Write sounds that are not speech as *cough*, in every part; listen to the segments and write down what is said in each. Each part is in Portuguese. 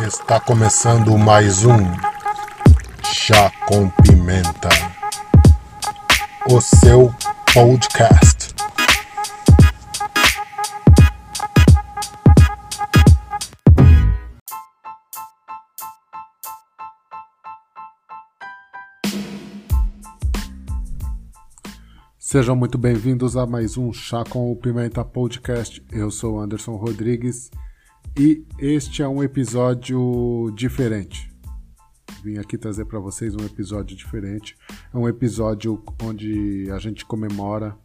Está começando mais um Chá com Pimenta, o seu podcast. Sejam muito bem-vindos a mais um Chá com Pimenta Podcast. Eu sou Anderson Rodrigues e este é um episódio diferente. Vim aqui trazer para vocês um episódio diferente. É um episódio onde a gente comemora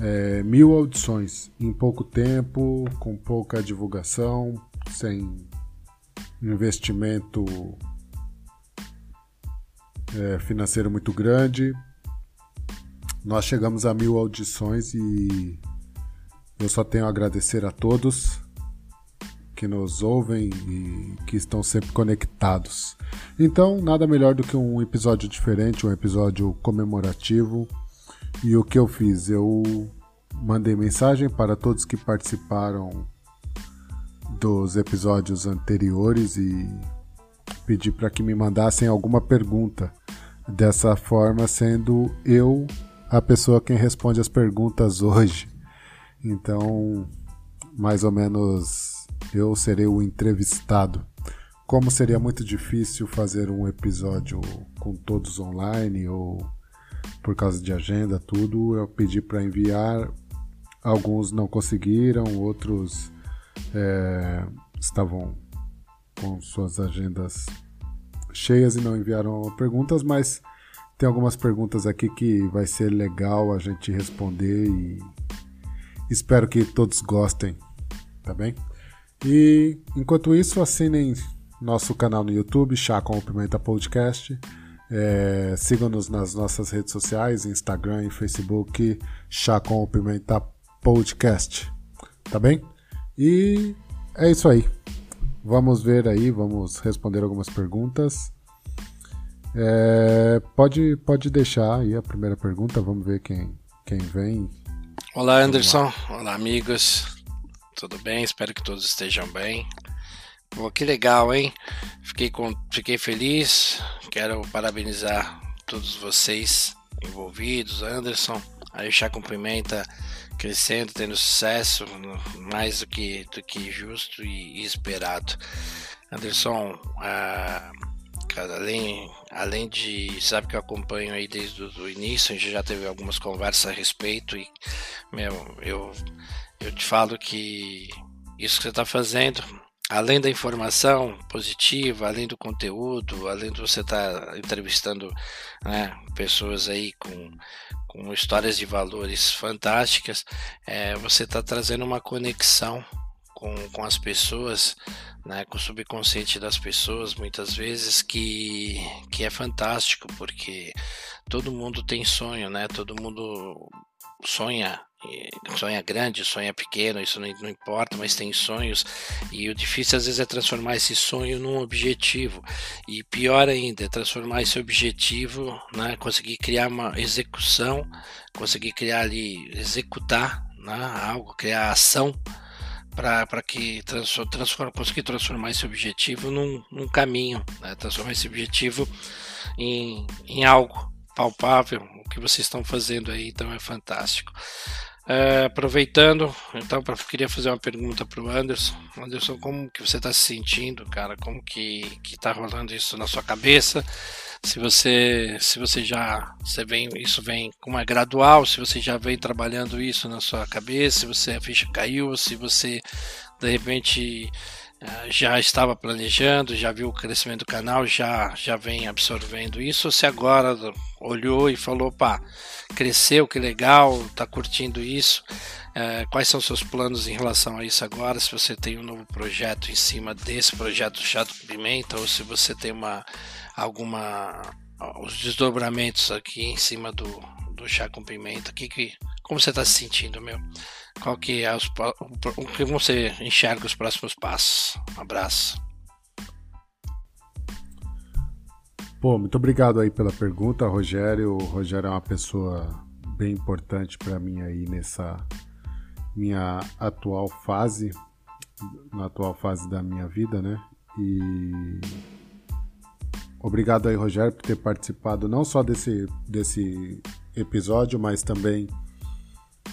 é, mil audições em pouco tempo, com pouca divulgação, sem investimento é, financeiro muito grande. Nós chegamos a mil audições e eu só tenho a agradecer a todos que nos ouvem e que estão sempre conectados. Então, nada melhor do que um episódio diferente, um episódio comemorativo. E o que eu fiz? Eu mandei mensagem para todos que participaram dos episódios anteriores e pedi para que me mandassem alguma pergunta. Dessa forma, sendo eu a pessoa quem responde as perguntas hoje. Então, mais ou menos eu serei o entrevistado. Como seria muito difícil fazer um episódio com todos online ou por causa de agenda, tudo, eu pedi para enviar. Alguns não conseguiram, outros é, estavam com suas agendas cheias e não enviaram perguntas, mas tem algumas perguntas aqui que vai ser legal a gente responder e espero que todos gostem, tá bem? E enquanto isso, assinem nosso canal no YouTube, Chá com o Pimenta Podcast. É, Sigam-nos nas nossas redes sociais, Instagram e Facebook, Chá com o Pimenta Podcast. Tá bem? E é isso aí. Vamos ver aí, vamos responder algumas perguntas. É, pode, pode deixar aí a primeira pergunta, vamos ver quem, quem vem. Olá, Anderson. Olá, amigos. Tudo bem? Espero que todos estejam bem. Pô, que legal, hein? Fiquei, com, fiquei feliz. Quero parabenizar todos vocês envolvidos, Anderson. Aí o Chá Cumprimenta crescendo, tendo sucesso, mais do que, do que justo e, esperado. Anderson, ah, além, além de. Sabe que eu acompanho aí desde o início, a gente já teve algumas conversas a respeito e, meu, eu eu te falo que isso que você está fazendo, além da informação positiva, além do conteúdo, além de você estar tá entrevistando né, pessoas aí com, com histórias de valores fantásticas, é, você está trazendo uma conexão com, com as pessoas, né, com o subconsciente das pessoas, muitas vezes, que, que é fantástico, porque todo mundo tem sonho, né? Todo mundo sonha sonha grande, sonha pequeno, isso não, não, importa, mas tem sonhos. E o difícil às vezes é transformar esse sonho num objetivo. E pior ainda é transformar esse objetivo, né, conseguir criar uma execução, conseguir criar ali, executar né, algo, criar ação para que transform, conseguir transformar esse objetivo num, num caminho, né, transformar esse objetivo em, em algo palpável, o que vocês estão fazendo aí, então é fantástico. É, aproveitando, então, pra, queria fazer uma pergunta para o Anderson. Anderson, como que você está se sentindo, cara? Como que, que tá rolando isso na sua cabeça? Se você, se você já, você vem, isso vem como é gradual, se você já vem trabalhando isso na sua cabeça, se você a ficha caiu, se você de repente já estava planejando, já viu o crescimento do canal, já, já vem absorvendo isso, ou se agora olhou e falou, pá, cresceu, que legal, tá curtindo isso. É, quais são seus planos em relação a isso agora? Se você tem um novo projeto em cima desse projeto Chato Pimenta, ou se você tem uma alguma os desdobramentos aqui em cima do, do chá com pimenta, que, que, como você está se sentindo, meu? Qual que é os, o, que você enxerga os próximos passos? Um abraço. Pô, muito obrigado aí pela pergunta, Rogério. O Rogério é uma pessoa bem importante para mim aí nessa minha atual fase, na atual fase da minha vida, né? E obrigado aí, Rogério, por ter participado não só desse, desse episódio, mas também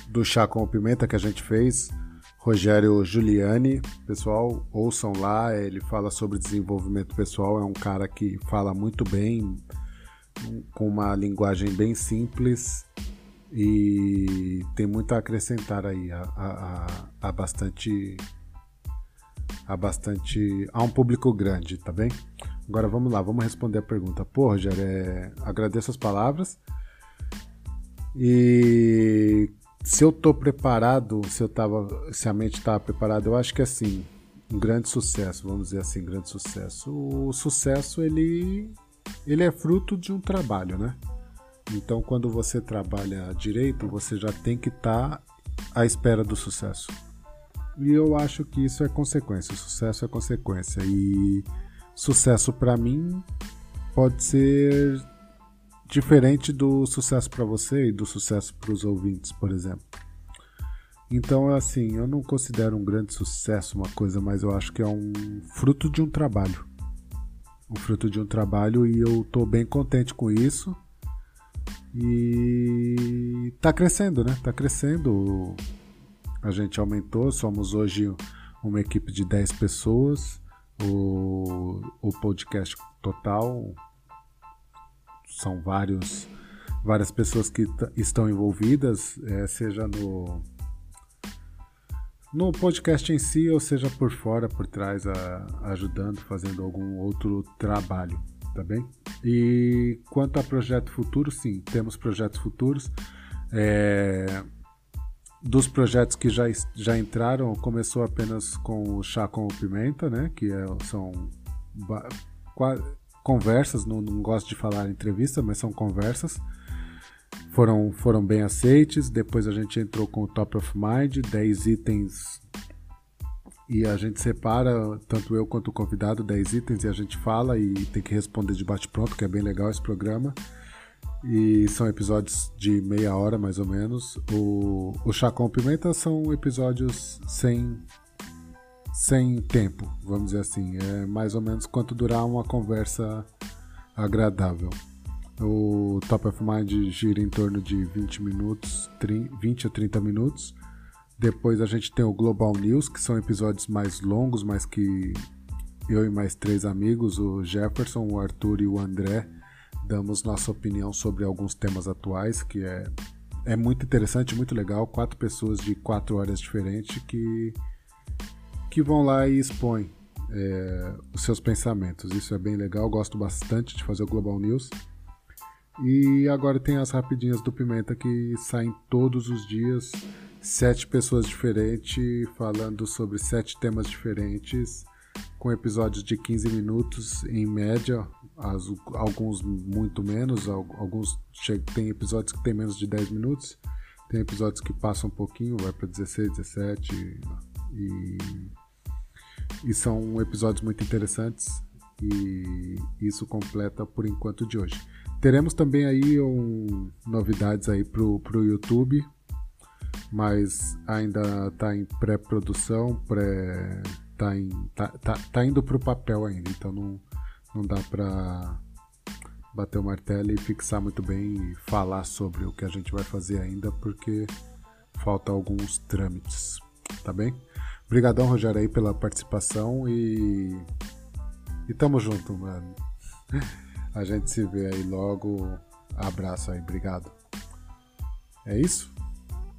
do Chá com Pimenta que a gente fez. Rogério Giuliani, pessoal, ouçam lá, ele fala sobre desenvolvimento pessoal, é um cara que fala muito bem, com uma linguagem bem simples e tem muito a acrescentar aí a, a, bastante a bastante a um público grande, tá bem? Agora vamos lá, vamos responder a pergunta. Pô, Rogério, é, agradeço as palavras e se eu tô preparado, se eu tava, se a mente estava preparada, eu acho que assim, um grande sucesso, vamos dizer assim, grande sucesso. O sucesso ele ele é fruto de um trabalho, né? Então, quando você trabalha direito, você já tem que estar tá à espera do sucesso. E eu acho que isso é consequência, sucesso é consequência. E sucesso para mim pode ser diferente do sucesso para você e do sucesso para os ouvintes, por exemplo. Então, assim, eu não considero um grande sucesso uma coisa, mas eu acho que é um fruto de um trabalho. Um fruto de um trabalho e eu estou bem contente com isso. E tá crescendo, né? Tá crescendo. A gente aumentou, somos hoje uma equipe de 10 pessoas. O, o podcast total são vários, várias pessoas que estão envolvidas, é, seja no, no podcast em si, ou seja por fora, por trás, a, ajudando, fazendo algum outro trabalho tá bem? E quanto a projeto futuro, sim, temos projetos futuros. É, dos projetos que já, já entraram, começou apenas com o Chá com Pimenta, né? Que é, são conversas, não, não gosto de falar entrevista, mas são conversas. Foram, foram bem aceites. Depois a gente entrou com o Top of Mind, 10 itens e a gente separa, tanto eu quanto o convidado, 10 itens e a gente fala e tem que responder de bate-pronto, que é bem legal esse programa. E são episódios de meia hora mais ou menos. O, o Chá com Pimenta são episódios sem, sem tempo, vamos dizer assim. É mais ou menos quanto durar uma conversa agradável. O Top of Mind gira em torno de 20 minutos, 30, 20 a 30 minutos. Depois a gente tem o Global News, que são episódios mais longos, mas que eu e mais três amigos, o Jefferson, o Arthur e o André, damos nossa opinião sobre alguns temas atuais, que é, é muito interessante, muito legal. Quatro pessoas de quatro áreas diferentes que, que vão lá e expõem é, os seus pensamentos. Isso é bem legal, gosto bastante de fazer o Global News. E agora tem as rapidinhas do Pimenta que saem todos os dias sete pessoas diferentes falando sobre sete temas diferentes, com episódios de 15 minutos em média, as, alguns muito menos, alguns tem episódios que tem menos de 10 minutos, tem episódios que passam um pouquinho, vai para 16, 17 e, e são episódios muito interessantes e isso completa por enquanto de hoje. Teremos também aí um, novidades aí pro, pro YouTube, mas ainda está em pré-produção, pré, tá, em, tá, tá, tá indo para o papel ainda, então não, não dá para bater o martelo e fixar muito bem e falar sobre o que a gente vai fazer ainda, porque falta alguns trâmites, tá bem? Obrigadão, Rogério, aí pela participação e e tamo junto, mano. A gente se vê aí logo. Abraço aí, obrigado. É isso?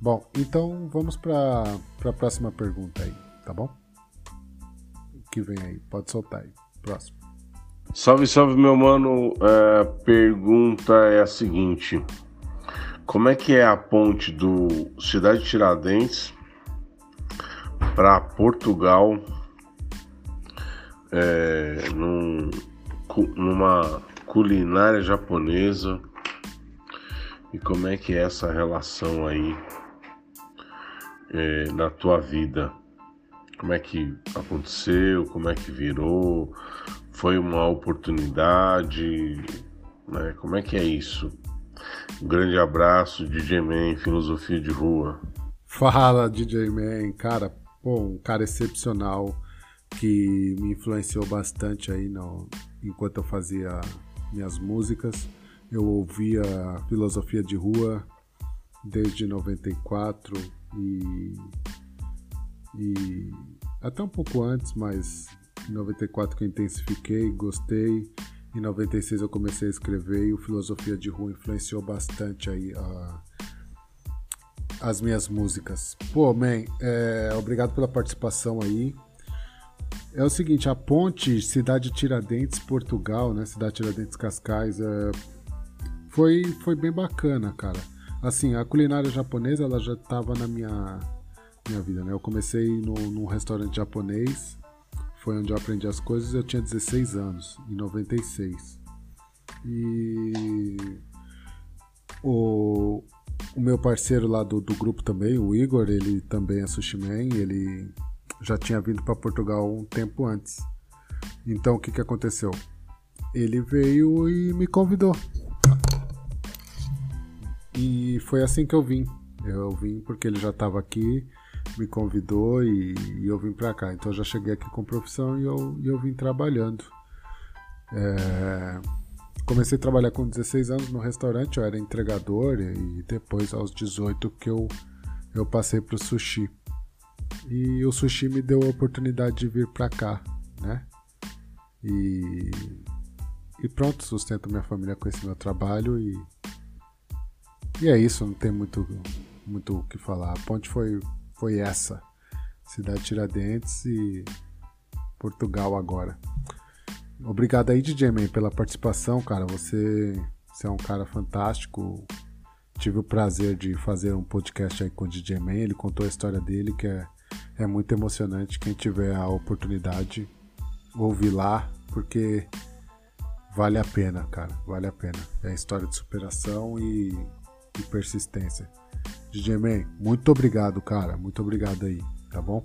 Bom, então vamos para a próxima pergunta aí, tá bom? Que vem aí? Pode soltar aí. Próximo. Salve, salve, meu mano. A pergunta é a seguinte: Como é que é a ponte do Cidade Tiradentes para Portugal é, num, numa culinária japonesa? E como é que é essa relação aí é, na tua vida? Como é que aconteceu? Como é que virou? Foi uma oportunidade? Né? Como é que é isso? Um grande abraço, DJ Man, Filosofia de Rua. Fala, DJ Man, cara, pô, um cara excepcional que me influenciou bastante aí no, enquanto eu fazia minhas músicas. Eu ouvia filosofia de rua desde 94 e, e até um pouco antes, mas em 94 que eu intensifiquei, gostei. Em 96 eu comecei a escrever e o Filosofia de Rua influenciou bastante aí a, as minhas músicas. Pô, man, é, obrigado pela participação aí. É o seguinte, a ponte Cidade Tiradentes, Portugal, né? Cidade Tiradentes Cascais, é, foi, foi bem bacana, cara. Assim, a culinária japonesa, ela já estava na minha, minha vida, né? Eu comecei no, num restaurante japonês, foi onde eu aprendi as coisas, eu tinha 16 anos, em 96. E o, o meu parceiro lá do, do grupo também, o Igor, ele também é sushi man, ele já tinha vindo para Portugal um tempo antes. Então o que, que aconteceu? Ele veio e me convidou. E foi assim que eu vim. Eu vim porque ele já estava aqui, me convidou e, e eu vim para cá. Então eu já cheguei aqui com profissão e eu, e eu vim trabalhando. É... Comecei a trabalhar com 16 anos no restaurante, eu era entregador e depois aos 18 que eu, eu passei para o sushi. E o sushi me deu a oportunidade de vir para cá, né? E, e pronto, sustento minha família com esse meu trabalho e, e é isso, não tem muito muito o que falar. A ponte foi, foi essa. Cidade Tiradentes e Portugal agora. Obrigado aí, DJ Man, pela participação, cara. Você, você é um cara fantástico. Tive o prazer de fazer um podcast aí com o DJ Man. Ele contou a história dele, que é é muito emocionante. Quem tiver a oportunidade, ouvir lá, porque vale a pena, cara. Vale a pena. É história de superação e, e persistência. DJ Man, muito obrigado, cara. Muito obrigado aí, tá bom?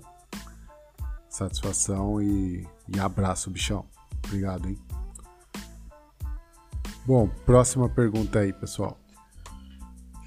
Satisfação e, e abraço, bichão. Obrigado, hein? Bom, próxima pergunta aí, pessoal.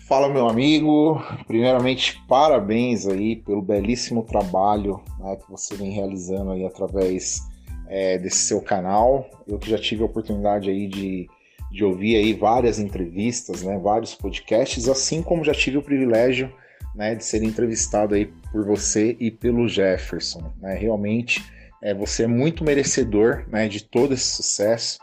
Fala, meu amigo. Primeiramente, parabéns aí pelo belíssimo trabalho né, que você vem realizando aí através é, desse seu canal. Eu que já tive a oportunidade aí de, de ouvir aí várias entrevistas, né, vários podcasts, assim como já tive o privilégio né, de ser entrevistado aí por você e pelo Jefferson. Né? Realmente, é, você é muito merecedor né, de todo esse sucesso.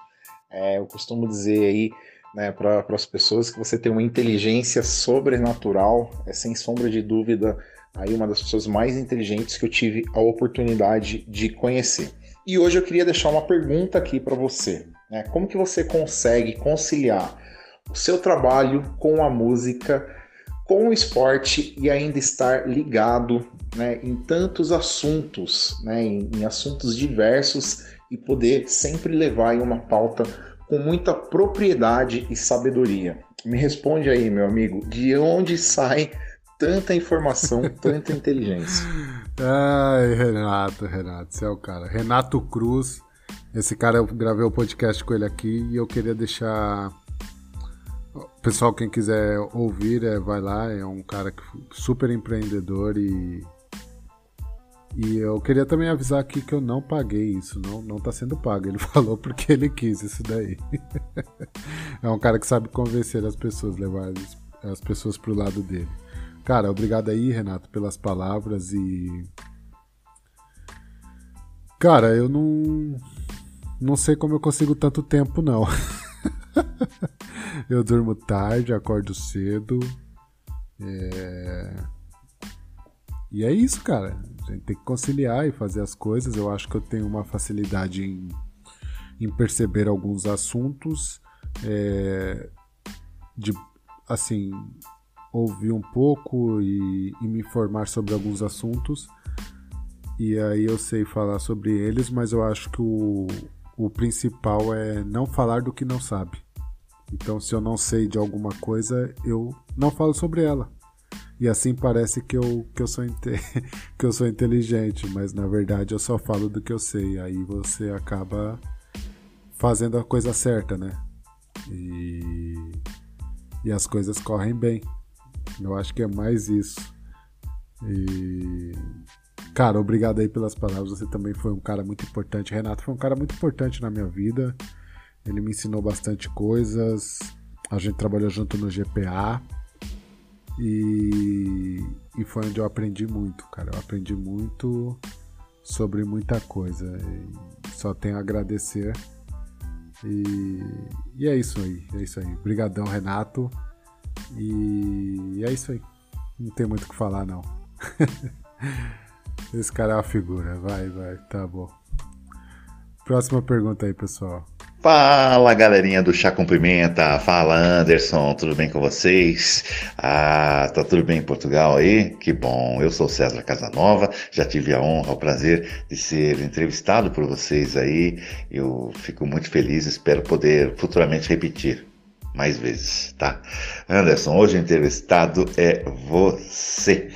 É, eu costumo dizer aí né, para as pessoas que você tem uma inteligência sobrenatural, é sem sombra de dúvida aí uma das pessoas mais inteligentes que eu tive a oportunidade de conhecer. E hoje eu queria deixar uma pergunta aqui para você. Né? Como que você consegue conciliar o seu trabalho com a música, com o esporte e ainda estar ligado né, em tantos assuntos, né, em, em assuntos diversos e poder sempre levar em uma pauta com muita propriedade e sabedoria. Me responde aí, meu amigo, de onde sai tanta informação, *laughs* tanta inteligência? Ai, Renato, Renato, você é o cara. Renato Cruz, esse cara eu gravei o um podcast com ele aqui e eu queria deixar. Pessoal, quem quiser ouvir, é, vai lá, é um cara super empreendedor e e eu queria também avisar aqui que eu não paguei isso, não, não tá sendo pago. Ele *laughs* falou porque ele quis isso daí. *laughs* é um cara que sabe convencer as pessoas, levar as pessoas pro lado dele. Cara, obrigado aí, Renato, pelas palavras e. Cara, eu não. Não sei como eu consigo tanto tempo, não. *laughs* eu durmo tarde, acordo cedo. É... E é isso, cara. A gente tem que conciliar e fazer as coisas. Eu acho que eu tenho uma facilidade em, em perceber alguns assuntos, é, de assim ouvir um pouco e, e me informar sobre alguns assuntos. E aí eu sei falar sobre eles, mas eu acho que o, o principal é não falar do que não sabe. Então, se eu não sei de alguma coisa, eu não falo sobre ela. E assim parece que eu, que eu, sou, *laughs* que eu sou inteligente, mas na verdade eu só falo do que eu sei. Aí você acaba fazendo a coisa certa, né? E, e as coisas correm bem. Eu acho que é mais isso. E cara, obrigado aí pelas palavras. Você também foi um cara muito importante. Renato foi um cara muito importante na minha vida. Ele me ensinou bastante coisas. A gente trabalhou junto no GPA. E, e foi onde eu aprendi muito, cara. Eu aprendi muito sobre muita coisa. E só tenho a agradecer. E, e é isso aí, é isso aí. Obrigadão, Renato. E é isso aí. Não tem muito o que falar, não. *laughs* Esse cara é uma figura. Vai, vai, tá bom. Próxima pergunta aí, pessoal. Fala galerinha do Chá Cumprimenta, fala Anderson, tudo bem com vocês? Ah, tá tudo bem em Portugal aí? Que bom, eu sou César Casanova, já tive a honra, o prazer de ser entrevistado por vocês aí, eu fico muito feliz, espero poder futuramente repetir mais vezes, tá? Anderson, hoje o entrevistado é você.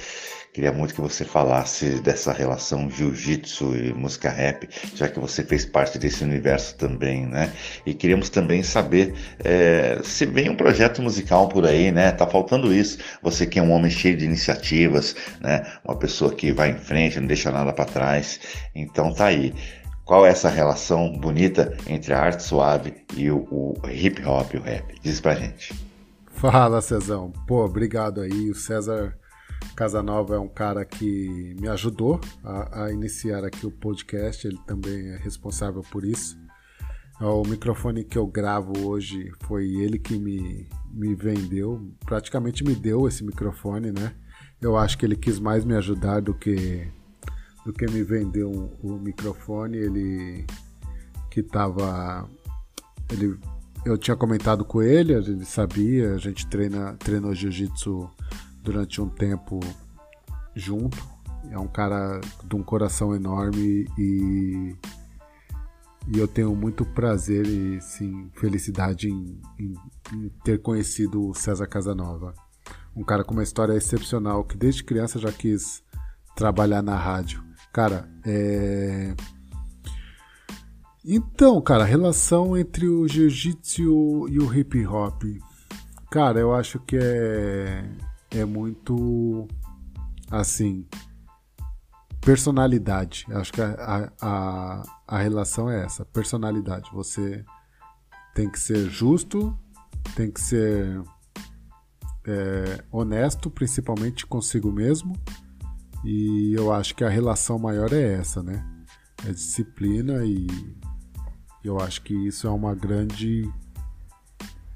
Queria muito que você falasse dessa relação jiu-jitsu e música rap, já que você fez parte desse universo também, né? E queríamos também saber é, se vem um projeto musical por aí, né? Tá faltando isso. Você que é um homem cheio de iniciativas, né? Uma pessoa que vai em frente, não deixa nada para trás. Então tá aí. Qual é essa relação bonita entre a arte suave e o, o hip hop, o rap? Diz pra gente. Fala, Cezão. Pô, obrigado aí. O César Casanova é um cara que me ajudou a, a, iniciar aqui o podcast, ele também é responsável por isso. O microfone que eu gravo hoje foi ele que me, me vendeu, praticamente me deu esse microfone, né? Eu acho que ele quis mais me ajudar do que do que me vendeu o microfone. Ele que tava ele eu tinha comentado com ele, ele sabia, a gente treina treinou jiu-jitsu durante um tempo junto. É um cara de um coração enorme e, e eu tenho muito prazer e sim, felicidade em, em, em ter conhecido o César Casanova. Um cara com uma história excepcional que desde criança já quis trabalhar na rádio. Cara, é. Então, cara, a relação entre o jiu-jitsu e o hip hop. Cara, eu acho que é é muito assim personalidade. Acho que a, a, a relação é essa, personalidade. Você tem que ser justo, tem que ser é, honesto, principalmente consigo mesmo. E eu acho que a relação maior é essa, né? É disciplina e eu acho que isso é uma grande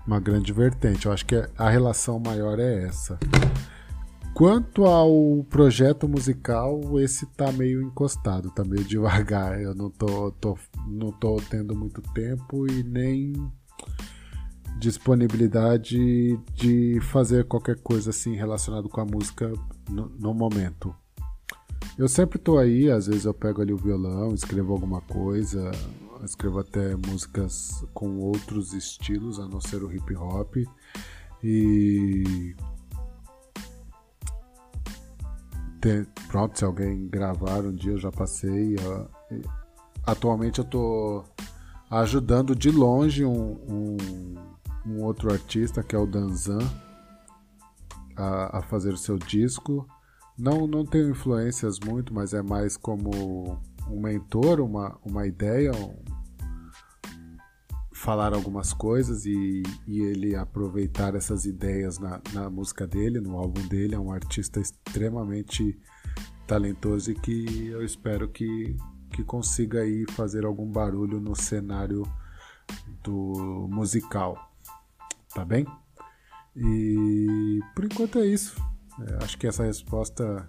uma grande vertente. Eu acho que a relação maior é essa. Quanto ao projeto musical, esse tá meio encostado, tá meio *laughs* devagar. Eu não tô, tô, não tô tendo muito tempo e nem disponibilidade de fazer qualquer coisa assim relacionado com a música no, no momento. Eu sempre tô aí, às vezes eu pego ali o violão, escrevo alguma coisa, escrevo até músicas com outros estilos, a não ser o hip hop. E. Pronto, se alguém gravar um dia eu já passei. atualmente eu tô ajudando de longe um, um, um outro artista que é o Danzan a, a, fazer o seu disco. Não, não tenho influências muito, mas é mais como um mentor, uma, uma ideia, um, falar algumas coisas e, e, ele aproveitar essas ideias na, na música dele, no álbum dele. É um artista extremamente talentoso e que eu espero que, que consiga aí fazer algum barulho no cenário do musical. Tá bem? E por enquanto é isso. É, acho que essa resposta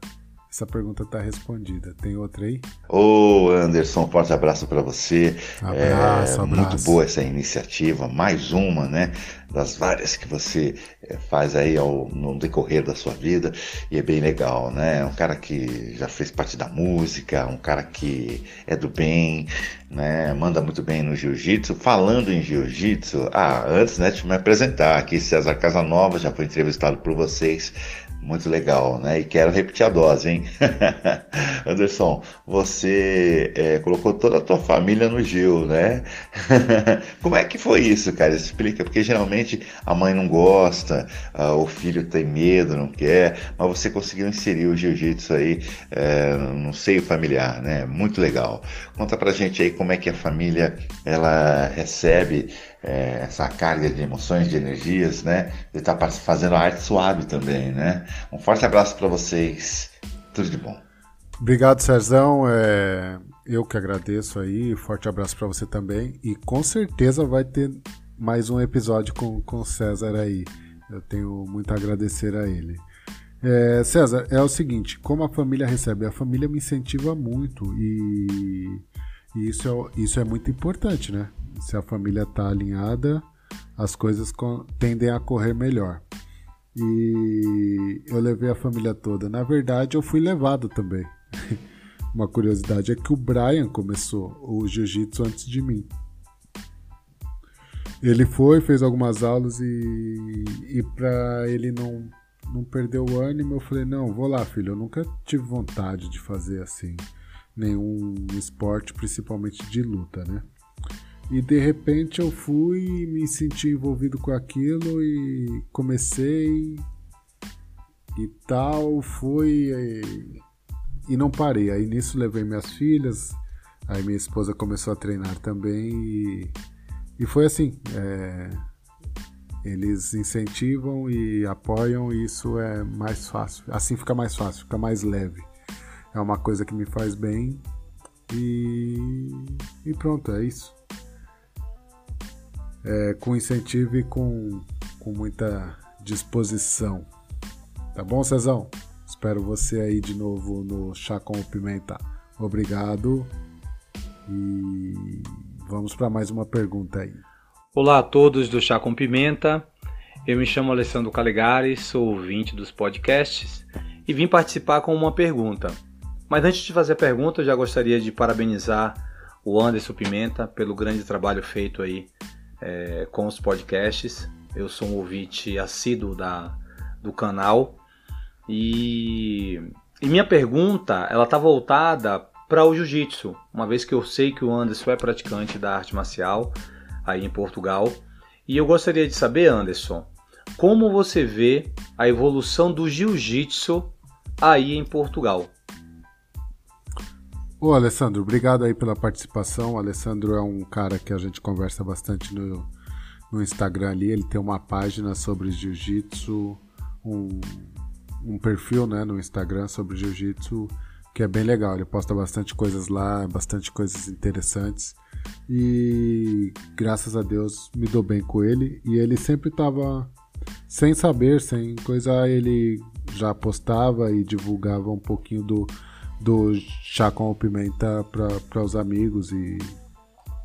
essa pergunta está respondida. Tem outra aí? Ô Anderson, forte abraço para você. Abraço, é, abraço. Muito boa essa iniciativa, mais uma, né? Das várias que você é, faz aí ao, no decorrer da sua vida e é bem legal, né? Um cara que já fez parte da música, um cara que é do bem, né? Manda muito bem no jiu-jitsu. Falando em jiu-jitsu, ah, antes né, de me apresentar aqui, César Casanova já foi entrevistado por vocês Muito legal, né? E quero repetir a dose, hein? *laughs* Anderson, você é, colocou toda a tua família no Gil, né? *laughs* Como é que foi isso, cara? Explica, porque geralmente a mãe não gosta, o filho tem medo, não quer, mas você conseguiu inserir o jiu-jitsu aí é, no seio familiar, né? Muito legal. Conta pra gente aí como é que a família ela recebe é, essa carga de emoções, de energias, né? De estar tá fazendo a arte suave também, né? Um forte abraço para vocês. Tudo de bom. Obrigado, Cerzão. É, eu que agradeço aí. Forte abraço para você também. E com certeza vai ter mais um episódio com, com o César aí. Eu tenho muito a agradecer a ele. É, César, é o seguinte: como a família recebe? A família me incentiva muito e, e isso, é, isso é muito importante, né? Se a família está alinhada, as coisas tendem a correr melhor. E eu levei a família toda. Na verdade, eu fui levado também. *laughs* Uma curiosidade é que o Brian começou o jiu-jitsu antes de mim. Ele foi, fez algumas aulas e, e para ele não, não perder o ânimo, eu falei: Não, vou lá, filho. Eu nunca tive vontade de fazer assim, nenhum esporte, principalmente de luta, né? E de repente eu fui e me senti envolvido com aquilo e comecei e tal, fui e, e não parei. Aí nisso levei minhas filhas, aí minha esposa começou a treinar também e, e foi assim. É, eles incentivam e apoiam e isso é mais fácil. Assim fica mais fácil, fica mais leve. É uma coisa que me faz bem e, e pronto, é isso é, com incentivo e com, com muita disposição. Tá bom, Cezão? Espero você aí de novo no Chá com Pimenta. Obrigado e vamos para mais uma pergunta aí. Olá a todos do Chá com Pimenta. Eu me chamo Alessandro Calegari, sou ouvinte dos podcasts e vim participar com uma pergunta. Mas antes de fazer a pergunta, eu já gostaria de parabenizar o Anderson Pimenta pelo grande trabalho feito aí é, com os podcasts. Eu sou um ouvinte assíduo da, do canal e, e minha pergunta ela está voltada para o jiu-jitsu, uma vez que eu sei que o Anderson é praticante da arte marcial aí em Portugal. E eu gostaria de saber, Anderson, como você vê a evolução do jiu-jitsu aí em Portugal? Ô Alessandro, obrigado aí pela participação. O Alessandro é um cara que a gente conversa bastante no, no Instagram ali. Ele tem uma página sobre jiu-jitsu, um, um perfil né, no Instagram sobre jiu-jitsu que é bem legal. Ele posta bastante coisas lá, bastante coisas interessantes. E graças a Deus me dou bem com ele. E ele sempre estava sem saber, sem coisa, ele já postava e divulgava um pouquinho do do chá com pimenta para os amigos e,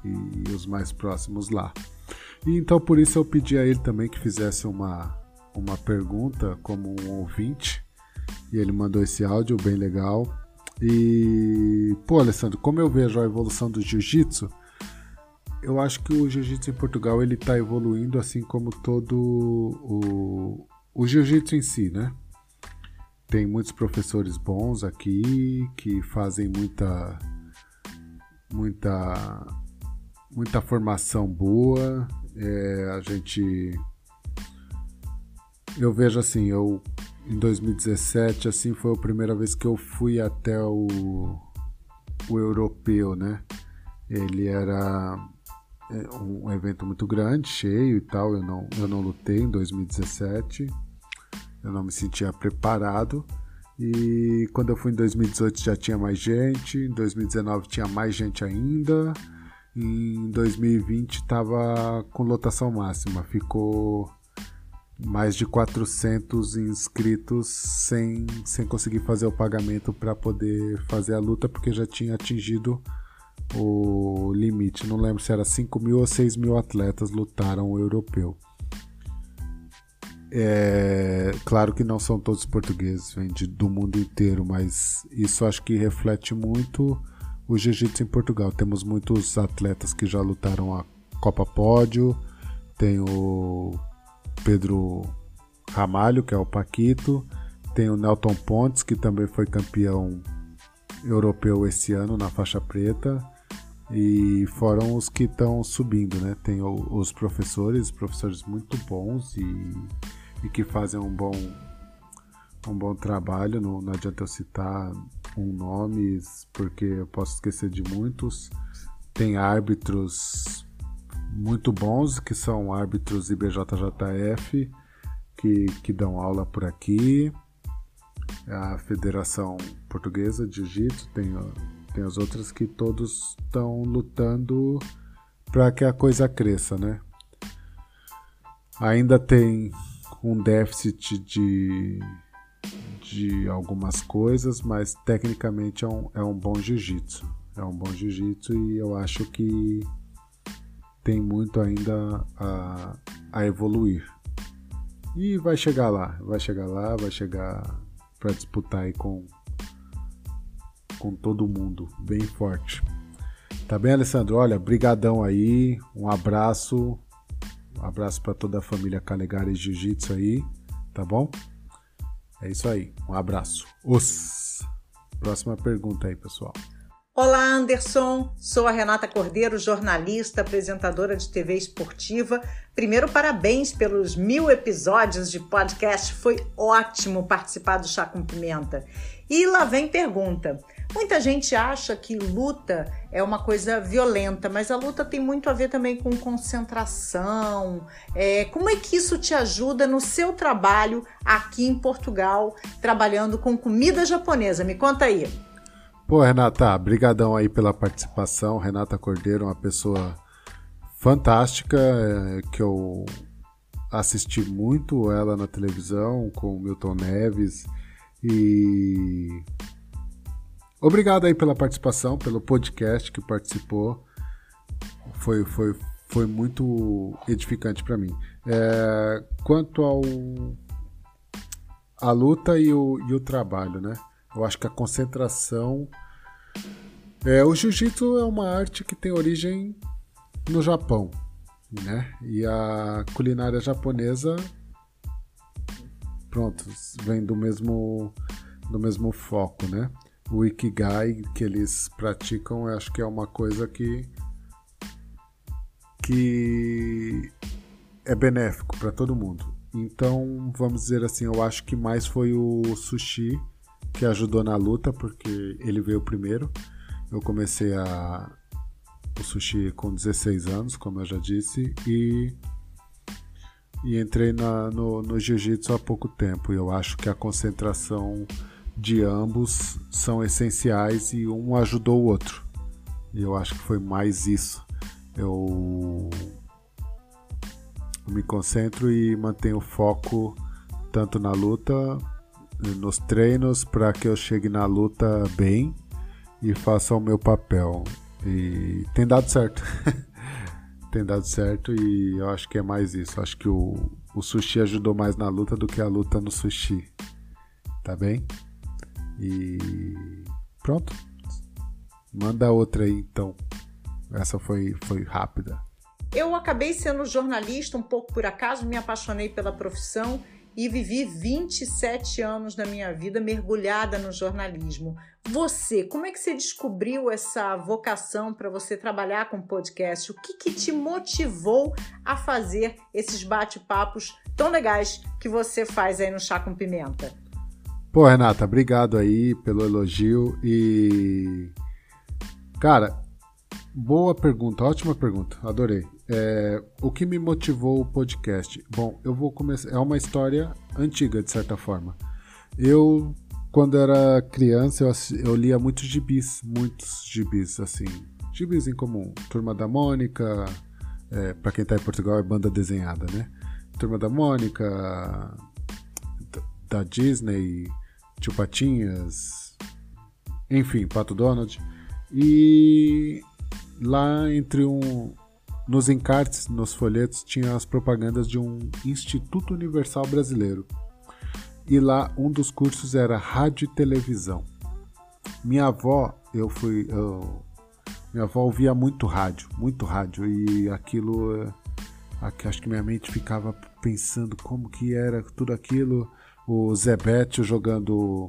e os mais próximos lá. E então por isso eu pedi a ele também que fizesse uma, uma pergunta como um ouvinte. E ele mandou esse áudio bem legal. E, pô, Alessandro, como eu vejo a evolução do jiu-jitsu, eu acho que o jiu-jitsu em Portugal ele está evoluindo assim como todo o, o jiu-jitsu em si, né? Tem muitos professores bons aqui que fazem muita muita muita formação boa. É, a gente eu vejo assim, eu em 2017 assim foi a primeira vez que eu fui até o o europeu, né? Ele era é, um evento muito grande, cheio e tal. Eu não, eu não lutei em 2017 eu não me sentia preparado. E quando eu fui em 2018 já tinha mais gente, em 2019 tinha mais gente ainda, em 2020 estava com lotação máxima, ficou mais de 400 inscritos sem, sem conseguir fazer o pagamento para poder fazer a luta, porque já tinha atingido o limite. Não lembro se era 5 mil ou 6 mil atletas lutaram o europeu. É, claro que não são todos portugueses, vêm de, do mundo inteiro, mas isso acho que reflete muito o jiu-jitsu em Portugal. Temos muitos atletas que já lutaram a Copa Pódio, tem o Pedro Ramalho, que é o Paquito, tem o Nelton Pontes, que também foi campeão europeu esse ano na faixa preta. E foram os que estão subindo, né? Tem os professores, professores muito bons e, e que fazem um bom, um bom trabalho. Não, não adianta eu citar um nome, porque eu posso esquecer de muitos. Tem árbitros muito bons, que são árbitros IBJJF, que, que dão aula por aqui. A Federação Portuguesa de Jiu-Jitsu tem tem as outras que todos estão lutando para que a coisa cresça, né? Ainda tem um déficit de, de algumas coisas, mas tecnicamente é um, é um bom jiu-jitsu. É um bom jiu-jitsu e eu acho que tem muito ainda a, a evoluir. E vai chegar lá, vai chegar lá, vai chegar para disputar aí com com todo mundo, bem forte. Tá bem, Alessandro? Olha, brigadão aí, um abraço, um abraço para toda a família Calegari Jiu-Jitsu aí, tá bom? É isso aí, um abraço. Os. Próxima pergunta aí, pessoal. Olá, Anderson. Sou a Renata Cordeiro, jornalista, apresentadora de TV esportiva. Primeiro, parabéns pelos mil episódios de podcast. Foi ótimo participar do Chá com Pimenta. E lá vem pergunta. Muita gente acha que luta é uma coisa violenta, mas a luta tem muito a ver também com concentração. É, como é que isso te ajuda no seu trabalho aqui em Portugal, trabalhando com comida japonesa? Me conta aí. Pô, Renata, brigadão aí pela participação. Renata Cordeiro, uma pessoa fantástica, é, que eu assisti muito ela na televisão com o Milton Neves e Obrigado aí pela participação, pelo podcast que participou. Foi, foi, foi muito edificante para mim. É, quanto ao a luta e o, e o trabalho, né? Eu acho que a concentração. É, o jiu-jitsu é uma arte que tem origem no Japão, né? E a culinária japonesa, pronto, vem do mesmo do mesmo foco, né? O Ikigai que eles praticam, eu acho que é uma coisa que que é benéfico para todo mundo. Então, vamos dizer assim, eu acho que mais foi o Sushi que ajudou na luta, porque ele veio primeiro. Eu comecei a o sushi com 16 anos, como eu já disse, e e entrei na, no, no jiu-jitsu há pouco tempo. E eu acho que a concentração de ambos são essenciais e um ajudou o outro. E eu acho que foi mais isso. Eu me concentro e mantenho foco tanto na luta, nos treinos, para que eu chegue na luta bem e faça o meu papel. E tem dado certo. *laughs* tem dado certo e eu acho que é mais isso. Acho que o, o sushi ajudou mais na luta do que a luta no sushi. Tá bem? E pronto. Manda outra aí então. Essa foi, foi rápida. Eu acabei sendo jornalista um pouco por acaso, me apaixonei pela profissão e vivi 27 anos da minha vida mergulhada no jornalismo. Você, como é que você descobriu essa vocação para você trabalhar com podcast? O que, que te motivou a fazer esses bate-papos tão legais que você faz aí no Chá com Pimenta? Pô, Renata, obrigado aí pelo elogio e. Cara, boa pergunta, ótima pergunta, adorei. É, o que me motivou o podcast? Bom, eu vou começar. É uma história antiga, de certa forma. Eu, quando era criança, eu, eu lia muitos gibis, muitos gibis, assim. Gibis em comum. Turma da Mônica, é, para quem tá em Portugal é banda desenhada, né? Turma da Mônica, da Disney, Tio Patinhas, enfim, Pato Donald. E lá entre um. Nos encartes, nos folhetos, tinha as propagandas de um Instituto Universal Brasileiro. E lá um dos cursos era rádio e televisão. Minha avó, eu fui. Eu, minha avó ouvia muito rádio, muito rádio, e aquilo. Acho que minha mente ficava pensando como que era tudo aquilo o Zebete jogando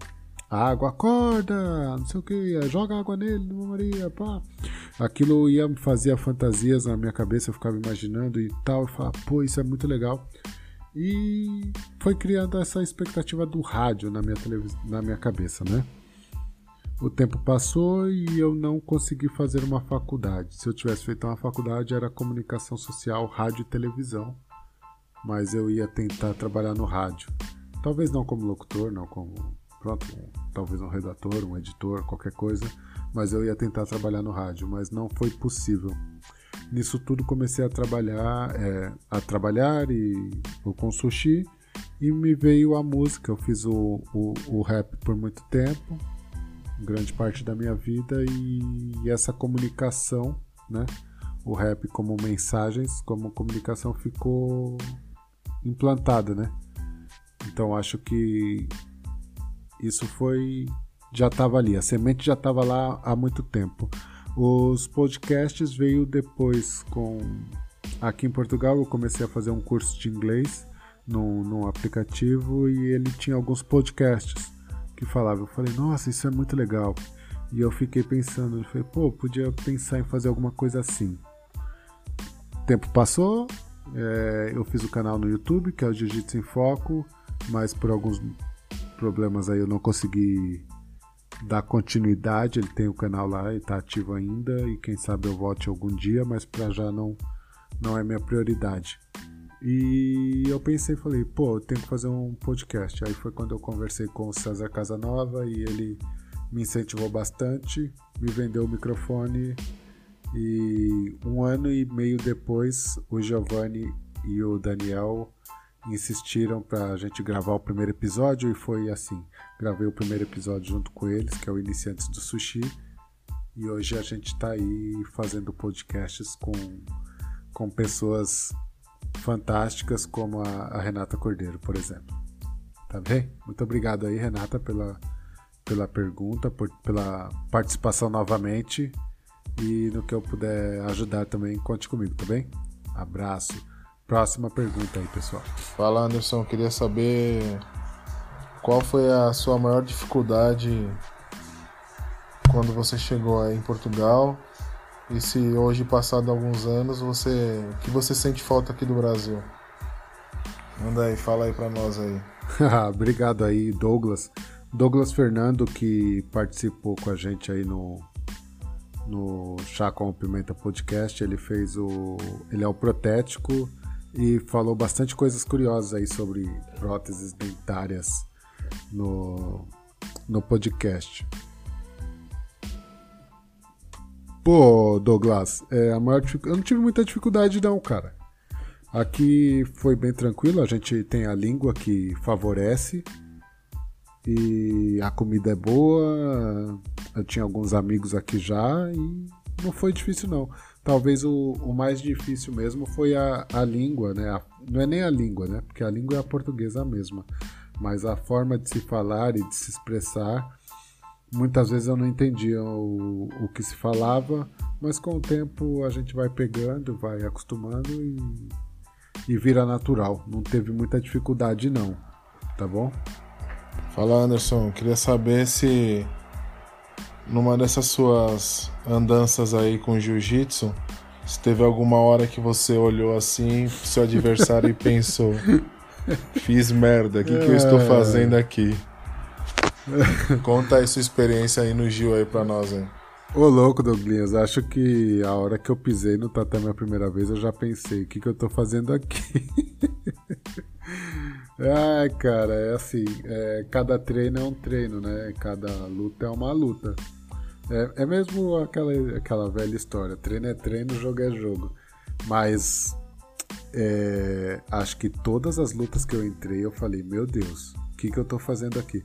água, acorda, não sei o que, joga água nele, Maria, pá. Aquilo ia me fazer fantasias na minha cabeça, eu ficava imaginando e tal, eu falava, pô, isso é muito legal. E foi criando essa expectativa do rádio na minha, televis... na minha cabeça, né? O tempo passou e eu não consegui fazer uma faculdade. Se eu tivesse feito uma faculdade, era comunicação social, rádio e televisão. Mas eu ia tentar trabalhar no rádio. Talvez não como locutor, não como. Pronto, talvez um redator, um editor, qualquer coisa. Mas eu ia tentar trabalhar no rádio, mas não foi possível. Nisso tudo comecei a trabalhar, é, a trabalhar e com sushi e me veio a música. Eu fiz o, o, o rap por muito tempo grande parte da minha vida e, e essa comunicação, né? O rap como mensagens, como comunicação ficou implantada, né? Então acho que isso foi já estava ali, a semente já estava lá há muito tempo. Os podcasts veio depois com aqui em Portugal eu comecei a fazer um curso de inglês num, num aplicativo e ele tinha alguns podcasts que falava. Eu falei, nossa, isso é muito legal. E eu fiquei pensando, eu falei, pô, podia pensar em fazer alguma coisa assim. O tempo passou, é, eu fiz o canal no YouTube, que é o Jiu-Jitsu em Foco, mas por alguns problemas aí eu não consegui dar continuidade. Ele tem o canal lá e está ativo ainda, e quem sabe eu volte algum dia, mas para já não, não é minha prioridade. E eu pensei, falei, pô, eu tenho que fazer um podcast. Aí foi quando eu conversei com o César Casanova e ele me incentivou bastante, me vendeu o microfone e um ano e meio depois o Giovanni e o Daniel insistiram para a gente gravar o primeiro episódio e foi assim. Gravei o primeiro episódio junto com eles, que é o Iniciantes do Sushi. E hoje a gente está aí fazendo podcasts com, com pessoas fantásticas como a, a, Renata Cordeiro, por exemplo. Tá bem? Muito obrigado aí, Renata, pela, pela pergunta, por, pela participação novamente. E no que eu puder ajudar também, conte comigo, tá bem? Abraço. Próxima pergunta aí, pessoal. Fala, Anderson. Queria saber qual foi a sua maior dificuldade quando você chegou aí em Portugal e se hoje, passado alguns anos, você. Que você sente falta aqui do Brasil? Manda aí, fala aí pra nós aí. *laughs* Obrigado aí, Douglas. Douglas Fernando, que participou com a gente aí no, no Chá com Pimenta Podcast. Ele fez o. Ele é o protético e falou bastante coisas curiosas aí sobre próteses dentárias no, no podcast. Pô, Douglas, é, a maior eu não tive muita dificuldade não, cara. Aqui foi bem tranquilo, a gente tem a língua que favorece e a comida é boa. Eu tinha alguns amigos aqui já e não foi difícil não. Talvez o, o mais difícil mesmo foi a, a língua, né? A, não é nem a língua, né? Porque a língua é a portuguesa mesma, mas a forma de se falar e de se expressar Muitas vezes eu não entendia o, o que se falava, mas com o tempo a gente vai pegando, vai acostumando e, e vira natural. Não teve muita dificuldade não, tá bom? Fala Anderson, queria saber se numa dessas suas andanças aí com jiu-jitsu, se teve alguma hora que você olhou assim pro seu adversário e *laughs* pensou: fiz merda, o que, que eu estou fazendo aqui? *laughs* Conta aí sua experiência aí no Gil aí pra nós, hein? Ô louco, Douglas, acho que a hora que eu pisei no tatame a primeira vez eu já pensei, o que, que eu tô fazendo aqui? *laughs* Ai, cara, é assim, é, cada treino é um treino, né? Cada luta é uma luta. É, é mesmo aquela, aquela velha história, treino é treino, jogo é jogo. Mas é, acho que todas as lutas que eu entrei eu falei, meu Deus, o que, que eu tô fazendo aqui?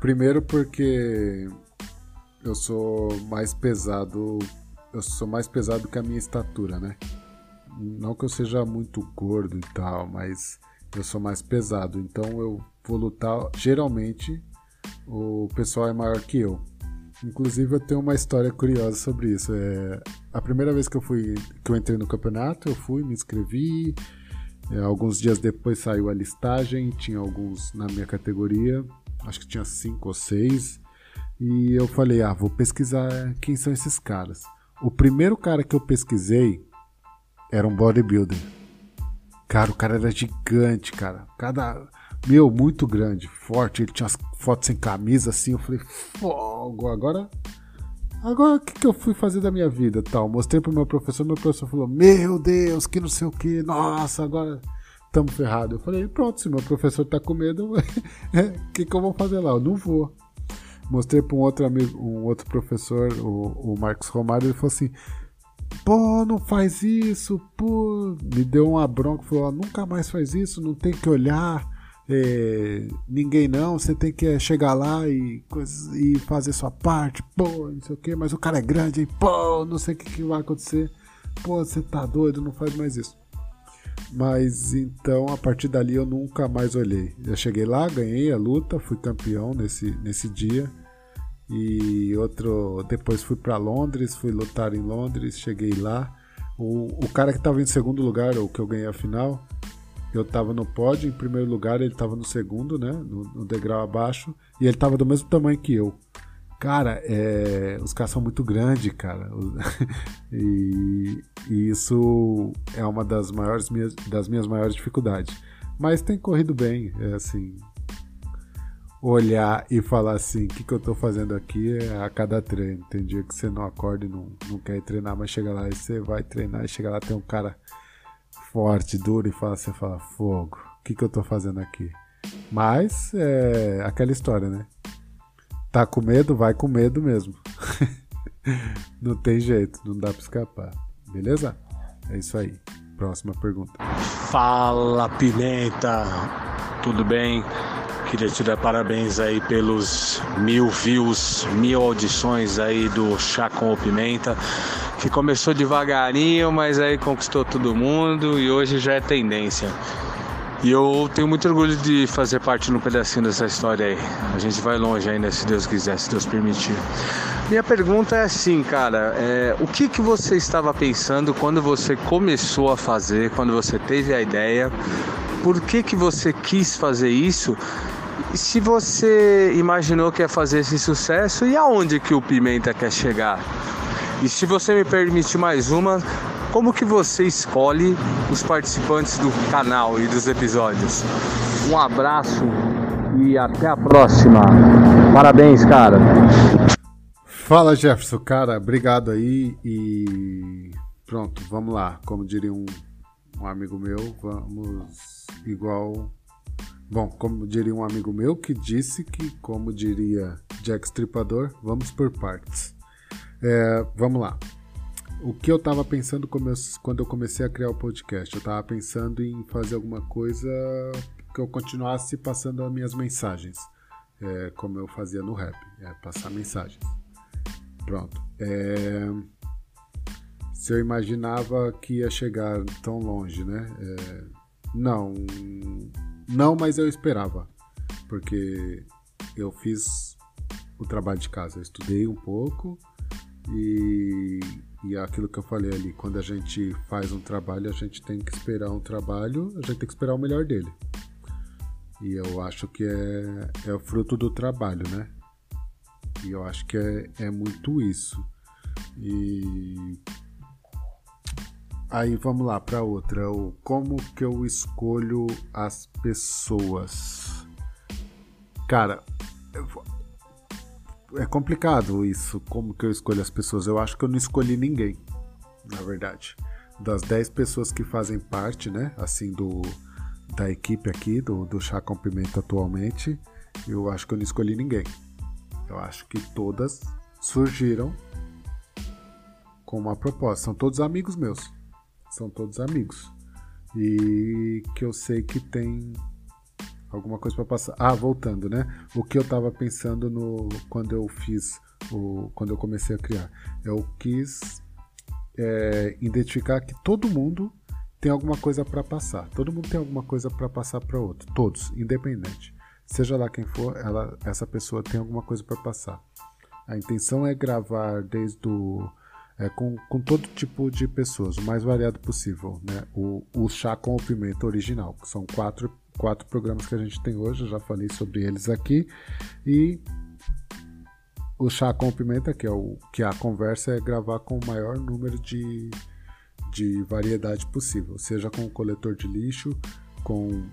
Primeiro porque eu sou mais pesado, eu sou mais pesado que a minha estatura, né? Não que eu seja muito gordo e tal, mas eu sou mais pesado, então eu vou lutar. Geralmente o pessoal é maior que eu. Inclusive eu tenho uma história curiosa sobre isso. É, a primeira vez que eu fui, que eu entrei no campeonato, eu fui, me inscrevi É, alguns dias depois saiu a listagem, tinha alguns na minha categoria, acho que tinha cinco ou seis. E eu falei, ah, vou pesquisar quem são esses caras. O primeiro cara que eu pesquisei era um bodybuilder. Cara, o cara era gigante, cara. Cada. Meu, muito grande, forte. Ele tinha as fotos sem camisa assim. Eu falei, fogo, agora. Agora o que, que eu fui fazer da minha vida? Tal. Mostrei pro meu professor, meu professor falou: Meu Deus, que não sei o que, nossa, agora estamos ferrados. Eu falei: Pronto, se meu professor tá com medo, *laughs* o que, que eu vou fazer lá? Eu não vou. Mostrei para um outro amigo, um outro professor, o, o Marcos Romário, ele falou assim: Pô, não faz isso, pô. Me deu uma bronca, falou: Nunca mais faz isso, não tem que olhar é, ninguém não, você tem que é, chegar lá e, e fazer sua parte, pô, não sei o que, mas o cara é grande, hein, pô, não sei o que, que vai acontecer, pô, você tá doido, não faz mais isso. Mas então a partir dali eu nunca mais olhei. Eu cheguei lá, ganhei a luta, fui campeão nesse, nesse dia. E outro. Depois fui para Londres, fui lutar em Londres, cheguei lá. O, o cara que estava em segundo lugar, o que eu ganhei a final, eu tava no pódio em primeiro lugar, ele tava no segundo, né? No, no degrau abaixo. E ele tava do mesmo tamanho que eu. Cara, é, os caras são muito grandes, cara. *laughs* e, e, isso é uma das maiores minhas, das minhas maiores dificuldades. Mas tem corrido bem, é assim. Olhar e falar assim, o que, que eu tô fazendo aqui é a cada treino. Tem dia que você não acorda e não, não quer treinar, mas chega lá e você vai treinar e chega lá tem um cara forte, duro e fala, você fala, fogo, o que, que eu tô fazendo aqui? Mas é aquela história, né? Tá com medo, vai com medo mesmo. *laughs* não tem jeito, não dá pra escapar. Beleza? É isso aí. Próxima pergunta. Fala, Pimenta! Tudo bem? Queria te dar parabéns aí pelos mil views, mil audições aí do Chá com o Pimenta que começou devagarinho, mas aí conquistou todo mundo e hoje já é tendência. E eu tenho muito orgulho de fazer parte no pedacinho dessa história aí. A gente vai longe ainda, se Deus quiser, se Deus permitir. Minha pergunta é assim, cara, é, o que, que você estava pensando quando você começou a fazer, quando você teve a ideia? Por que, que você quis fazer isso? Se você imaginou que ia fazer esse sucesso, e aonde que o Pimenta quer chegar? E se você me permite mais uma, como que você escolhe os participantes do canal e dos episódios? Um abraço e até a próxima. Parabéns, cara. Fala Jefferson, cara, obrigado aí e pronto, vamos lá. Como diria um, um amigo meu, vamos igual. Bom, como diria um amigo meu que disse que, como diria Jack Stripador, vamos por partes. É, vamos lá. O que eu estava pensando quando eu comecei a criar o podcast? Eu estava pensando em fazer alguma coisa que eu continuasse passando as minhas mensagens, é, como eu fazia no rap, é, passar mensagens. Pronto. É, se eu imaginava que ia chegar tão longe, né? É, não, não, mas eu esperava, porque eu fiz o trabalho de casa, eu estudei um pouco e, e aquilo que eu falei ali, quando a gente faz um trabalho, a gente tem que esperar um trabalho, a gente tem que esperar o melhor dele. E eu acho que é, é o fruto do trabalho, né? E eu acho que é, é muito isso. E aí vamos lá para outra. O como que eu escolho as pessoas? Cara, é complicado isso, como que eu escolho as pessoas. Eu acho que eu não escolhi ninguém, na verdade. Das 10 pessoas que fazem parte, né, assim, do, da equipe aqui, do, do Chá com Pimenta atualmente, eu acho que eu não escolhi ninguém. Eu acho que todas surgiram com uma proposta. São todos amigos meus. São todos amigos. E que eu sei que tem alguma coisa para passar. Ah, voltando, né? O que eu estava pensando no quando eu fiz o quando eu comecei a criar, eu quis é, identificar que todo mundo tem alguma coisa para passar. Todo mundo tem alguma coisa para passar para outro. Todos, independente. Seja lá quem for, ela, essa pessoa tem alguma coisa para passar. A intenção é gravar desde o é, com, com todo tipo de pessoas, o mais variado possível. Né? O, o Chá com o Pimenta original, que são quatro, quatro programas que a gente tem hoje, já falei sobre eles aqui. E o Chá com Pimenta, que é o que a conversa é gravar com o maior número de, de variedade possível, seja com o coletor de lixo, com,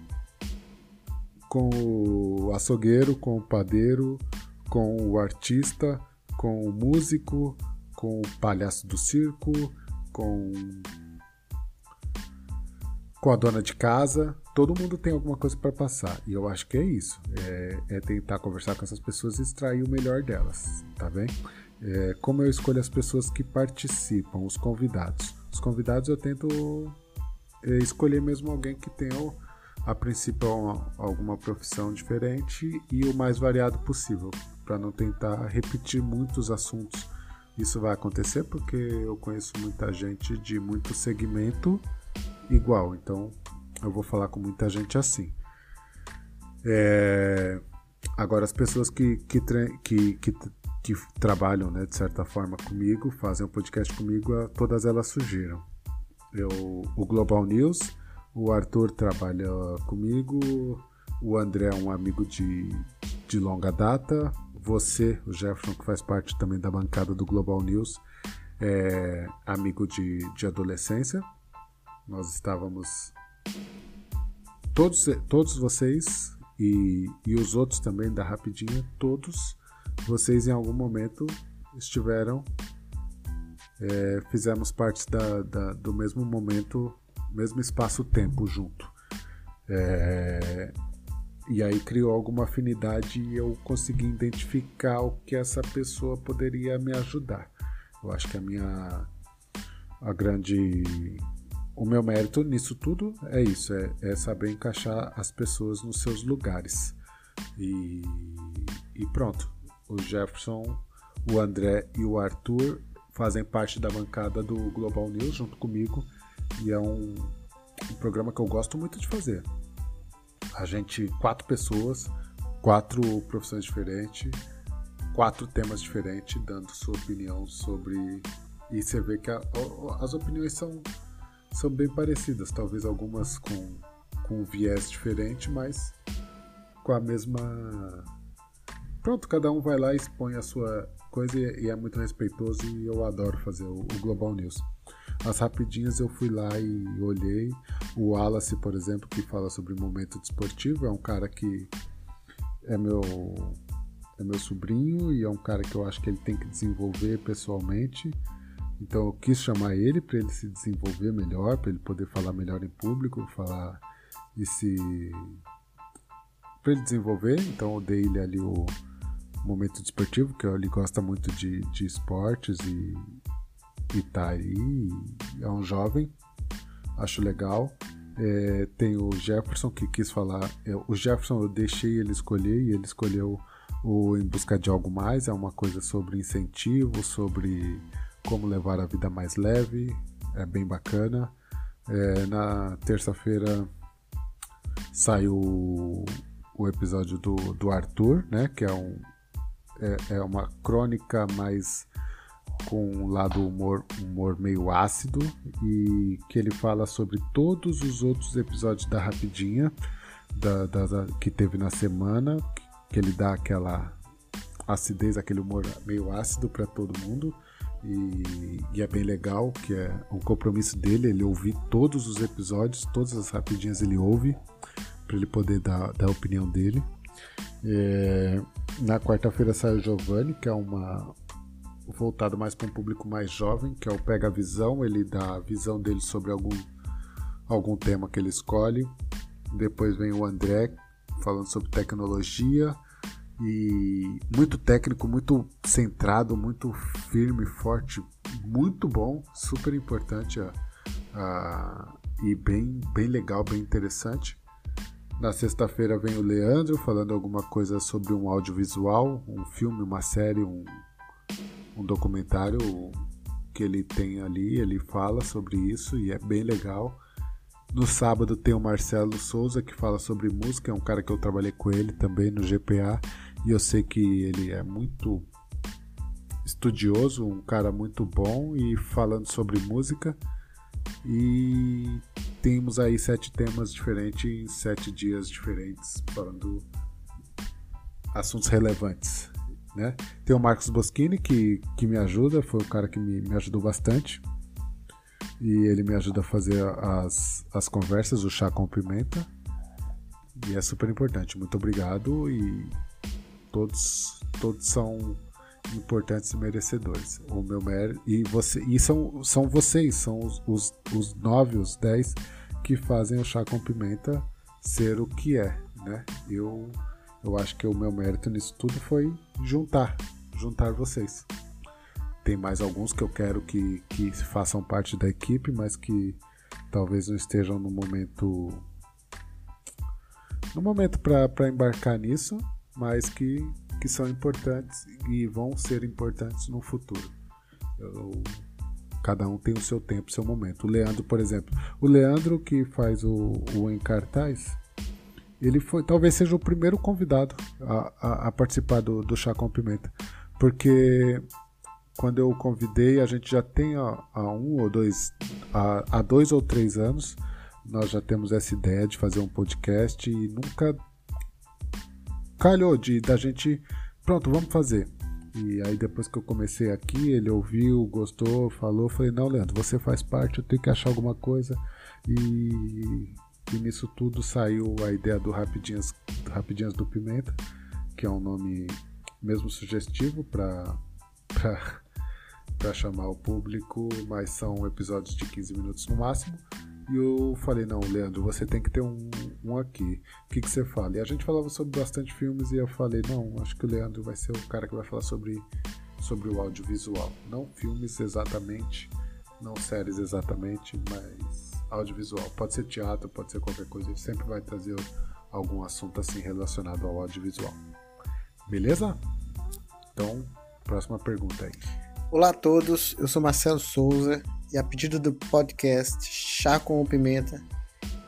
com o açougueiro, com o padeiro, com o artista, com o músico, com o palhaço do circo, com com a dona de casa, todo mundo tem alguma coisa para passar. E eu acho que é isso. É, é, tentar conversar com essas pessoas e extrair o melhor delas, tá bem? É, como eu escolho as pessoas que participam, os convidados. Os convidados eu tento é, escolher mesmo alguém que tenha, a princípio, alguma profissão diferente e o mais variado possível, para não tentar repetir muitos assuntos isso vai acontecer porque eu conheço muita gente de muito segmento igual, então eu vou falar com muita gente assim. É... Agora, as pessoas que, que, que, que, que trabalham né, de certa forma comigo, fazem um podcast comigo, todas elas surgiram. Eu, o Global News, o Arthur trabalha comigo, o André é um amigo de, de longa data, você, o Jefferson, que faz parte também da bancada do Global News, é amigo de, de adolescência. Nós estávamos. Todos, todos vocês e, e os outros também da Rapidinha, todos vocês em algum momento estiveram. É, fizemos parte da, da, do mesmo momento, mesmo espaço-tempo junto. É, e aí criou alguma afinidade e eu consegui identificar o que essa pessoa poderia me ajudar. Eu acho que a minha a grande o meu mérito nisso tudo é isso, é, é saber encaixar as pessoas nos seus lugares. E, e pronto. O Jefferson, o André e o Arthur fazem parte da bancada do Global News junto comigo e é um, um programa que eu gosto muito de fazer a gente, quatro pessoas, quatro profissões diferentes, quatro temas diferentes, dando sua opinião sobre. E você vê que a, as opiniões são, são bem parecidas, talvez algumas com, com um viés diferente, mas com a mesma. Pronto, cada um vai lá e expõe a sua coisa e, é muito respeitoso e eu adoro fazer o, o Global News. As rapidinhas eu fui lá e olhei. O Wallace, por exemplo, que fala sobre momento desportivo, é um cara que é meu é meu sobrinho e é um cara que eu acho que ele tem que desenvolver pessoalmente. Então eu quis chamar ele para ele se desenvolver melhor, para ele poder falar melhor em público, falar e se para ele desenvolver. Então eu dei ele ali o momento desportivo, que ele gosta muito de, de esportes e, e tá aí, é um jovem, acho legal. É, tem o Jefferson que quis falar. É, o Jefferson eu deixei ele escolher e ele escolheu o Em Busca de Algo Mais. É uma coisa sobre incentivo, sobre como levar a vida mais leve. É bem bacana. É, na terça-feira saiu o episódio do, do Arthur, né? Que é, um, é, é uma crônica mais com um lado humor, humor meio ácido e que ele fala sobre todos os outros episódios da Rapidinha da, da, da, que teve na semana, que ele dá aquela acidez, aquele humor meio ácido para todo mundo. E, e, é bem legal, que é um compromisso dele, ele ouvir todos os episódios, todas as rapidinhas ele ouve, para ele poder dar, dar a opinião dele. É, na quarta-feira sai o Giovanni, que é uma, voltado mais para um público mais jovem, que é o Pega a Visão, ele dá a visão dele sobre algum, algum tema que ele escolhe. Depois vem o André falando sobre tecnologia e muito técnico, muito centrado, muito firme, forte, muito bom, super importante a, a, e bem, bem legal, bem interessante. Na sexta-feira vem o Leandro falando alguma coisa sobre um audiovisual, um filme, uma série, um, um documentário que ele tem ali, ele fala sobre isso e é bem legal. No sábado tem o Marcelo Souza que fala sobre música, é um cara que eu trabalhei com ele também no GPA e eu sei que ele é muito estudioso, um cara muito bom e falando sobre música. E temos aí sete temas diferentes em sete dias diferentes, falando assuntos relevantes. Né? Tem o Marcos Boschini que, que me ajuda, foi o cara que me, me ajudou bastante. E ele me ajuda a fazer as, as conversas, o chá com pimenta. E é super importante. Muito obrigado e todos, todos são importantes e merecedores. O meu mérito e você e são, são vocês, são os, os, os nove, os dez que fazem o chá com pimenta ser o que é, né? Eu eu acho que o meu mérito nisso tudo foi juntar, juntar vocês. Tem mais alguns que eu quero que, que façam parte da equipe, mas que talvez não estejam no momento no momento para embarcar nisso, mas que que são importantes e vão ser importantes no futuro. Eu, cada um tem o seu tempo, o seu momento. O Leandro, por exemplo, o Leandro que faz o, o Em Cartaz, ele foi, talvez seja o primeiro convidado a, a, a participar do, do Chá com Pimenta, porque quando eu convidei, a gente já tem há, um ou dois, há dois ou três anos, nós já temos essa ideia de fazer um podcast e nunca calhou de da gente, pronto, vamos fazer. E aí depois que eu comecei aqui, ele ouviu, gostou, falou, falei, não, Leandro, você faz parte, eu tenho que achar alguma coisa. E, e nisso tudo saiu a ideia do Rapidinhas, Rapidinhas do Pimenta, que é um nome mesmo sugestivo para *laughs* para chamar o público, mas são episódios de 15 minutos no máximo. E eu falei, não, Leandro, você tem que ter um, um aqui. O que, que você fala? E a gente falava sobre bastante filmes e eu falei, não, acho que o Leandro vai ser o cara que vai falar sobre, sobre o audiovisual. Não filmes exatamente, não séries exatamente, mas audiovisual. Pode ser teatro, pode ser qualquer coisa. Ele sempre vai trazer algum assunto assim relacionado ao audiovisual. Beleza? Então, próxima pergunta aí. Olá a todos, eu sou Marcelo Souza e a pedido do podcast Chá com Pimenta,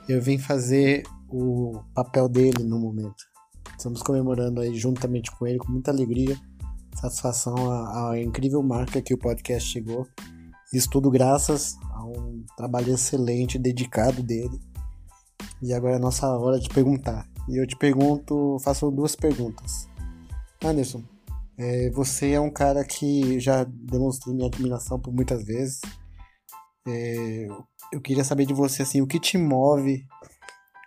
eu vim fazer o papel dele no momento. Estamos comemorando aí juntamente com ele, com muita alegria, satisfação a incrível marca que o podcast chegou. Isso tudo graças a um trabalho excelente, dedicado dele. E agora é a nossa hora de perguntar. E eu te pergunto, faço duas perguntas. Anderson, é, você é um cara que já demonstrei minha admiração por muitas vezes. É, eu queria saber de você assim, o que te move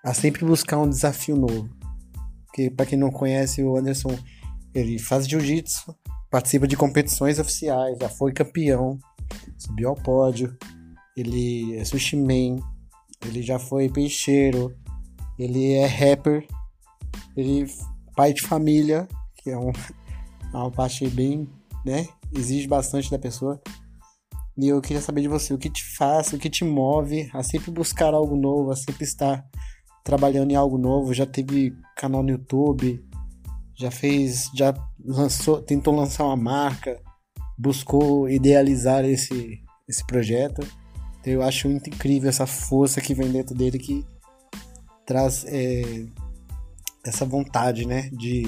a sempre buscar um desafio novo? Porque para quem não conhece o Anderson, ele faz jiu-jitsu, participa de competições oficiais, já foi campeão, subiu ao pódio, ele é sushi man, ele já foi peixeiro, ele é rapper, ele pai de família, que é um, *laughs* é uma parte bem, né, exige bastante da pessoa. E eu queria saber de você, o que te faz, o que te move a sempre buscar algo novo, a sempre estar trabalhando em algo novo. Já teve canal no YouTube, já fez, já lançou, tentou lançar uma marca, buscou idealizar esse, esse projeto. Então, eu acho muito incrível essa força que vem dentro dele que traz é, essa vontade, né, de,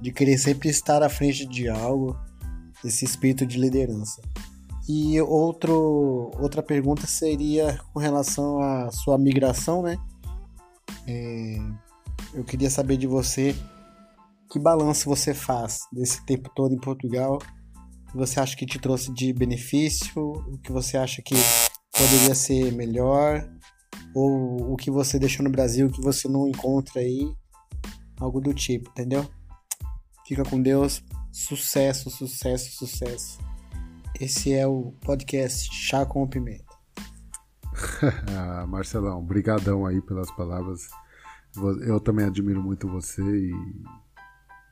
de querer sempre estar à frente de algo, esse espírito de liderança. E outro, outra pergunta seria com relação à sua migração, né? É, eu queria saber de você que balanço você faz desse tempo todo em Portugal. O que você acha que te trouxe de benefício? O que você acha que poderia ser melhor? Ou o que você deixou no Brasil que você não encontra aí? Algo do tipo, entendeu? Fica com Deus. Sucesso, sucesso, sucesso. Esse é o podcast Chá com Pimenta. *laughs* Marcelão, brigadão aí pelas palavras. Eu também admiro muito você e,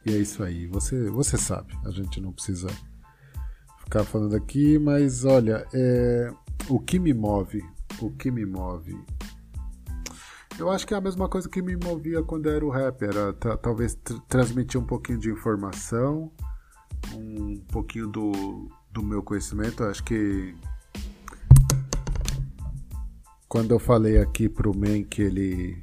e, é isso aí. Você, você sabe, a gente não precisa ficar falando aqui, mas olha, é, o que me move, o que me move. Eu acho que é a mesma coisa que me movia quando era o rapper, era talvez transmitir um pouquinho de informação, um pouquinho do, do meu conhecimento, acho que quando eu falei aqui pro Men que ele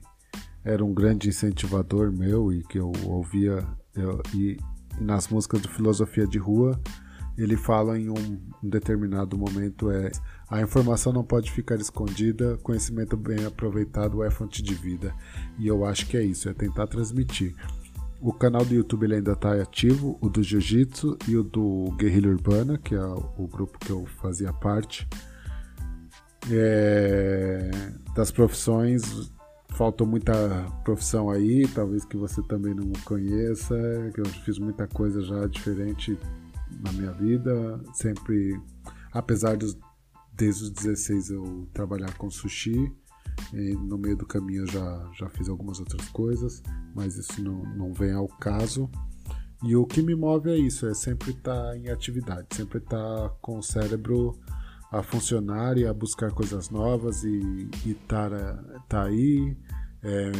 era um grande incentivador meu e que eu ouvia eu, e, nas músicas de filosofia de rua ele fala em um, um determinado momento é a informação não pode ficar escondida, conhecimento bem aproveitado é fonte de vida. E eu acho que é isso, é tentar transmitir. O canal do YouTube ele ainda está ativo, o do Jiu-Jitsu e o do Guerrilha Urbana, que é o grupo que eu fazia parte. É, das profissões, faltou muita profissão aí, talvez que você também não conheça, que eu fiz muita coisa já diferente na minha vida, sempre, apesar de desde os 16 eu trabalhar com sushi, no meio do caminho eu já, já fiz algumas outras coisas, mas isso não, não vem ao caso. E o que me move é isso, é sempre estar tá em atividade, sempre estar tá com o cérebro a funcionar e a buscar coisas novas e estar tá, tá aí. É,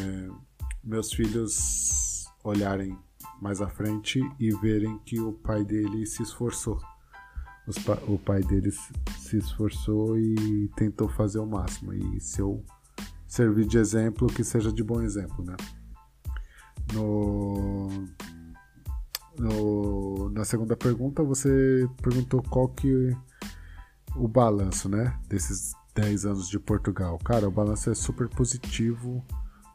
meus filhos olharem mais à frente e verem que o pai dele se esforçou. Pa o pai dele se esforçou e tentou fazer o máximo. E se eu servir de exemplo, que seja de bom exemplo, né? No, no, na segunda pergunta, você perguntou qual que o balanço, né? Desses 10 anos de Portugal. Cara, o balanço é super positivo.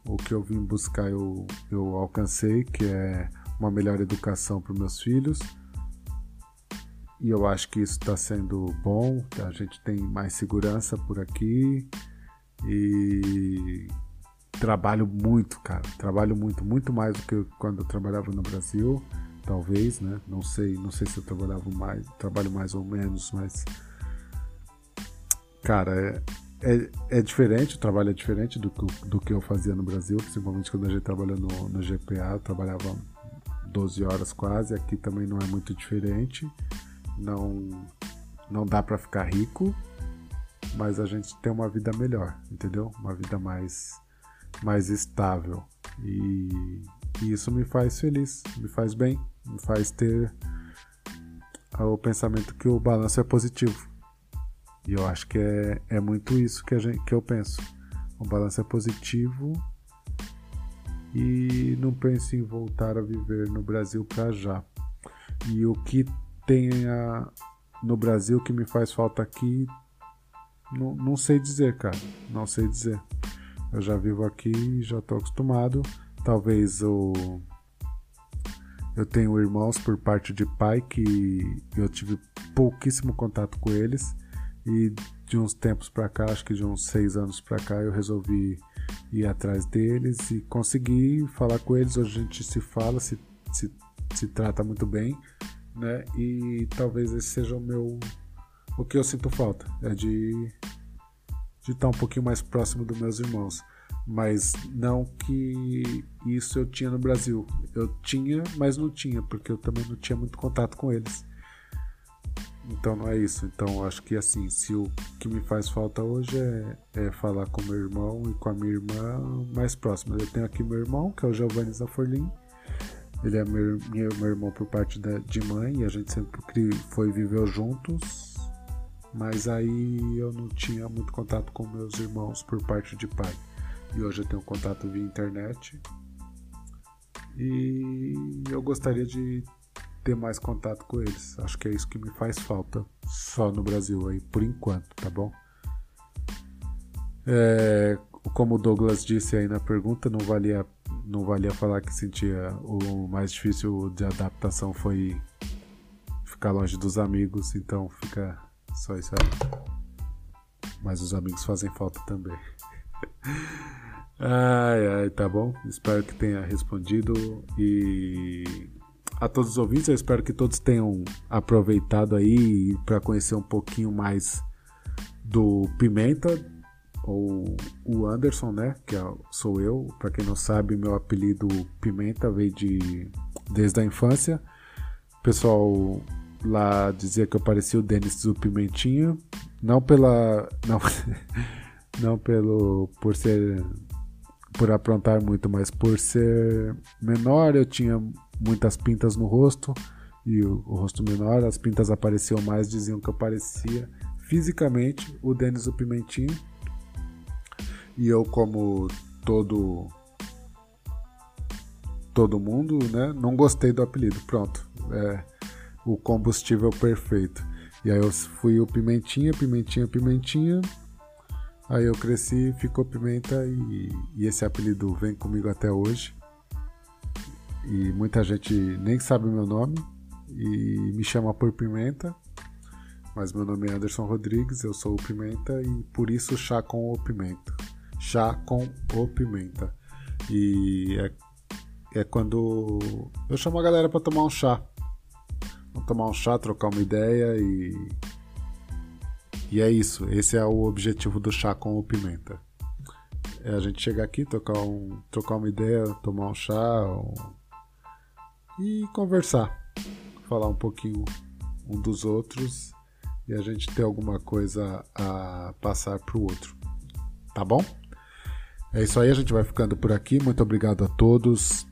O que eu vim buscar eu, eu alcancei, que é uma melhor educação para meus filhos. E eu acho que isso está sendo bom. A gente tem mais segurança por aqui. E trabalho muito, cara. Trabalho muito, muito mais do que quando eu trabalhava no Brasil, talvez, né? Não sei, não sei se eu trabalhava mais, trabalho mais ou menos, mas cara, é, é, é diferente, o trabalho é diferente do, do que eu fazia no Brasil, principalmente quando a gente trabalha no, no GPA, eu trabalhava 12 horas quase, aqui também não é muito diferente. Não não dá para ficar rico, mas a gente tem uma vida melhor, entendeu? Uma vida mais mais estável. E, e isso me faz feliz, me faz bem, me faz ter o pensamento que o balanço é positivo. E eu acho que é, é muito isso que, a gente, que eu penso. O balanço é positivo e não penso em voltar a viver no Brasil para já. E o que tem a, no Brasil que me faz falta aqui, não, sei dizer, cara. Não sei dizer. Eu já vivo aqui, já estou acostumado. Talvez o eu tenho irmãos por parte de pai que eu tive pouquíssimo contato com eles e de uns tempos para cá, acho que de uns seis anos para cá, eu resolvi ir atrás deles e consegui falar com eles. Hoje a gente se fala, se, se, se trata muito bem, né? E talvez esse seja o meu. O que eu sinto falta é de, de estar um pouquinho mais próximo dos meus irmãos. Mas não que isso eu tinha no Brasil. Eu tinha, mas não tinha, porque eu também não tinha muito contato com eles. Então não é isso. Então acho que assim, se o que me faz falta hoje é, é falar com meu irmão e com a minha irmã mais próxima. Eu tenho aqui meu irmão, que é o Giovanni Zaforlin. Ele é meu, meu, meu irmão por parte da, de mãe e a gente sempre foi viver juntos. Mas aí eu não tinha muito contato com meus irmãos por parte de pai. E hoje eu tenho contato via internet. E eu gostaria de ter mais contato com eles. Acho que é isso que me faz falta só no Brasil aí, por enquanto, tá bom? É, como o Douglas disse aí na pergunta, não valia, não valia falar que sentia o mais difícil de adaptação foi ficar longe dos amigos, então fica só isso aí. Mas os amigos fazem falta também. *laughs* ai, ai, tá bom? Espero que tenha respondido e a todos os ouvintes. Eu espero que todos tenham aproveitado aí para conhecer um pouquinho mais do Pimenta, ou o Anderson, né? Que é, sou eu. Para quem não sabe, meu apelido Pimenta veio de desde a infância. Pessoal lá dizia que eu parecia o Denis do Pimentinha, não pela não *laughs* não pelo por ser por aprontar muito, mas por ser menor, eu tinha muitas pintas no rosto e o, o rosto menor, as pintas apareciam mais, diziam que eu parecia fisicamente o Denis o Pimentinho. E eu, como todo todo mundo, né, não gostei do apelido. Pronto. É, o combustível perfeito. E aí eu fui o pimentinha, pimentinha, pimentinha. Aí eu cresci, ficou pimenta e, e esse apelido vem comigo até hoje. E muita gente nem sabe meu nome e me chama por Pimenta. Mas meu nome é Anderson Rodrigues, eu sou o Pimenta e por isso chá com o pimenta. Chá com o pimenta. E é, é quando eu chamo a galera para tomar um chá. Vamos tomar um chá, trocar uma ideia e. E é isso. Esse é o objetivo do chá com o pimenta. É a gente chegar aqui, trocar, um, trocar uma ideia, tomar um chá e conversar. Falar um pouquinho um dos outros e a gente ter alguma coisa a passar para o outro. Tá bom? É isso aí, a gente vai ficando por aqui. Muito obrigado a todos.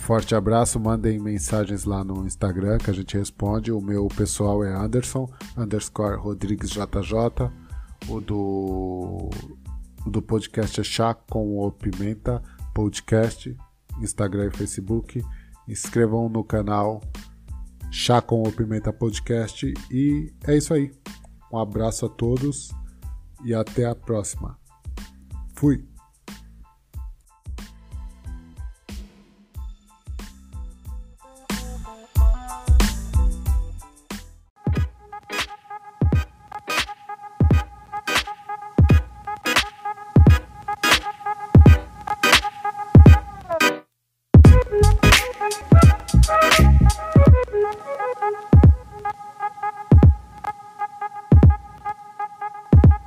Forte abraço, mandem mensagens lá no Instagram que a gente responde. O meu pessoal é Anderson, underscore Rodrigues JJ. O do, o do podcast é Chá com o Pimenta Podcast, Instagram e Facebook. Inscrevam no canal Chá com o Pimenta Podcast. E é isso aí. Um abraço a todos e até a próxima. Fui!